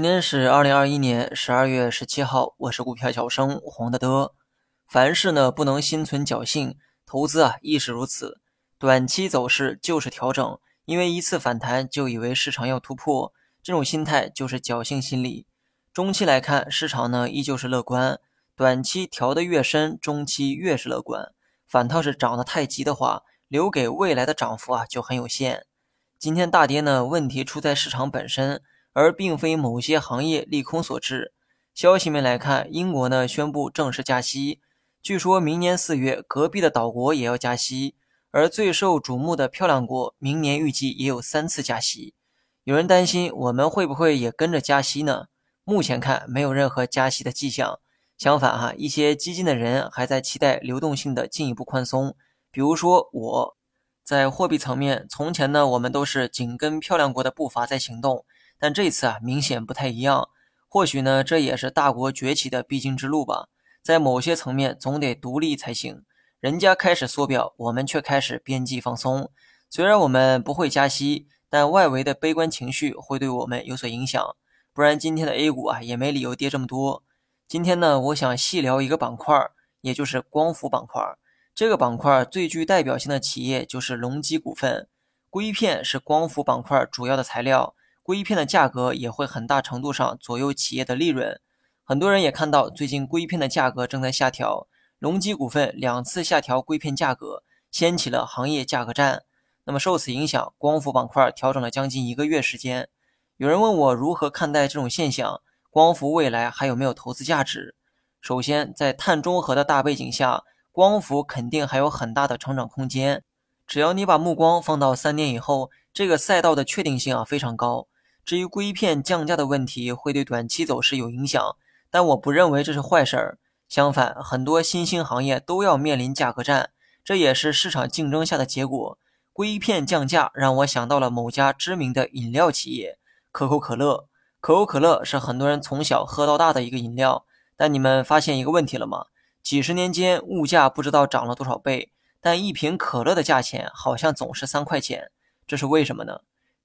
今天是二零二一年十二月十七号，我是股票小生黄德德。凡事呢不能心存侥幸，投资啊亦是如此。短期走势就是调整，因为一次反弹就以为市场要突破，这种心态就是侥幸心理。中期来看，市场呢依旧是乐观，短期调得越深，中期越是乐观。反倒是涨得太急的话，留给未来的涨幅啊就很有限。今天大跌呢，问题出在市场本身。而并非某些行业利空所致。消息面来看，英国呢宣布正式加息，据说明年四月隔壁的岛国也要加息，而最受瞩目的漂亮国明年预计也有三次加息。有人担心我们会不会也跟着加息呢？目前看没有任何加息的迹象，相反哈，一些激进的人还在期待流动性的进一步宽松。比如说我，在货币层面，从前呢我们都是紧跟漂亮国的步伐在行动。但这次啊，明显不太一样。或许呢，这也是大国崛起的必经之路吧。在某些层面，总得独立才行。人家开始缩表，我们却开始边际放松。虽然我们不会加息，但外围的悲观情绪会对我们有所影响。不然今天的 A 股啊，也没理由跌这么多。今天呢，我想细聊一个板块，也就是光伏板块。这个板块最具代表性的企业就是隆基股份。硅片是光伏板块主要的材料。硅片的价格也会很大程度上左右企业的利润。很多人也看到，最近硅片的价格正在下调，隆基股份两次下调硅片价格，掀起了行业价格战。那么受此影响，光伏板块调整了将近一个月时间。有人问我如何看待这种现象，光伏未来还有没有投资价值？首先，在碳中和的大背景下，光伏肯定还有很大的成长空间。只要你把目光放到三年以后，这个赛道的确定性啊非常高。至于硅片降价的问题会对短期走势有影响，但我不认为这是坏事儿。相反，很多新兴行业都要面临价格战，这也是市场竞争下的结果。硅片降价让我想到了某家知名的饮料企业——可口可乐。可口可乐是很多人从小喝到大的一个饮料，但你们发现一个问题了吗？几十年间，物价不知道涨了多少倍，但一瓶可乐的价钱好像总是三块钱，这是为什么呢？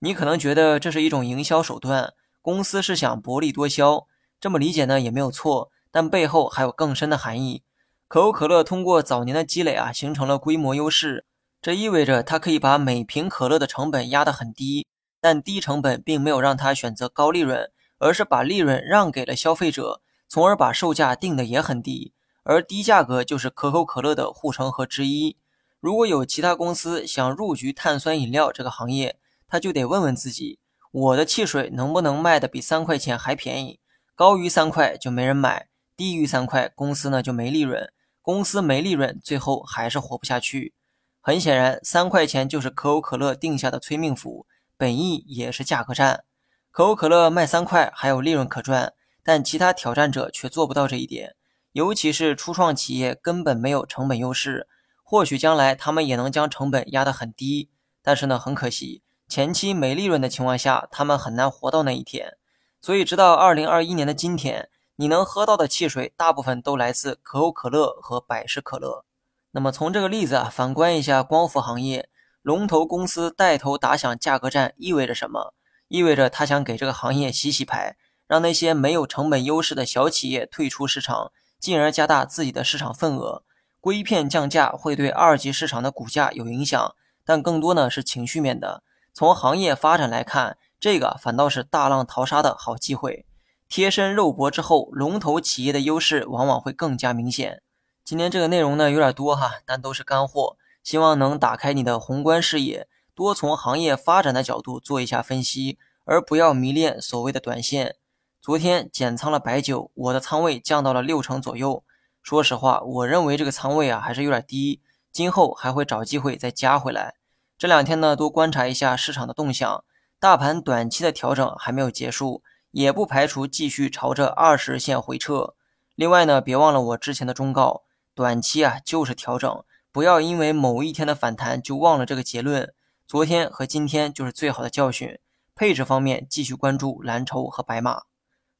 你可能觉得这是一种营销手段，公司是想薄利多销，这么理解呢也没有错，但背后还有更深的含义。可口可乐通过早年的积累啊，形成了规模优势，这意味着它可以把每瓶可乐的成本压得很低，但低成本并没有让它选择高利润，而是把利润让给了消费者，从而把售价定的也很低，而低价格就是可口可乐的护城河之一。如果有其他公司想入局碳酸饮料这个行业，他就得问问自己，我的汽水能不能卖的比三块钱还便宜？高于三块就没人买，低于三块公司呢就没利润，公司没利润，最后还是活不下去。很显然，三块钱就是可口可乐定下的催命符，本意也是价格战。可口可乐卖三块还有利润可赚，但其他挑战者却做不到这一点，尤其是初创企业根本没有成本优势。或许将来他们也能将成本压得很低，但是呢，很可惜。前期没利润的情况下，他们很难活到那一天。所以，直到二零二一年的今天，你能喝到的汽水大部分都来自可口可乐和百事可乐。那么，从这个例子啊，反观一下光伏行业，龙头公司带头打响价格战，意味着什么？意味着他想给这个行业洗洗牌，让那些没有成本优势的小企业退出市场，进而加大自己的市场份额。硅片降价会对二级市场的股价有影响，但更多呢是情绪面的。从行业发展来看，这个反倒是大浪淘沙的好机会。贴身肉搏之后，龙头企业的优势往往会更加明显。今天这个内容呢有点多哈，但都是干货，希望能打开你的宏观视野，多从行业发展的角度做一下分析，而不要迷恋所谓的短线。昨天减仓了白酒，我的仓位降到了六成左右。说实话，我认为这个仓位啊还是有点低，今后还会找机会再加回来。这两天呢，多观察一下市场的动向，大盘短期的调整还没有结束，也不排除继续朝着二十日线回撤。另外呢，别忘了我之前的忠告，短期啊就是调整，不要因为某一天的反弹就忘了这个结论。昨天和今天就是最好的教训。配置方面，继续关注蓝筹和白马。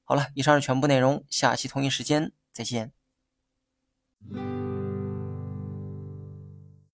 好了，以上是全部内容，下期同一时间再见。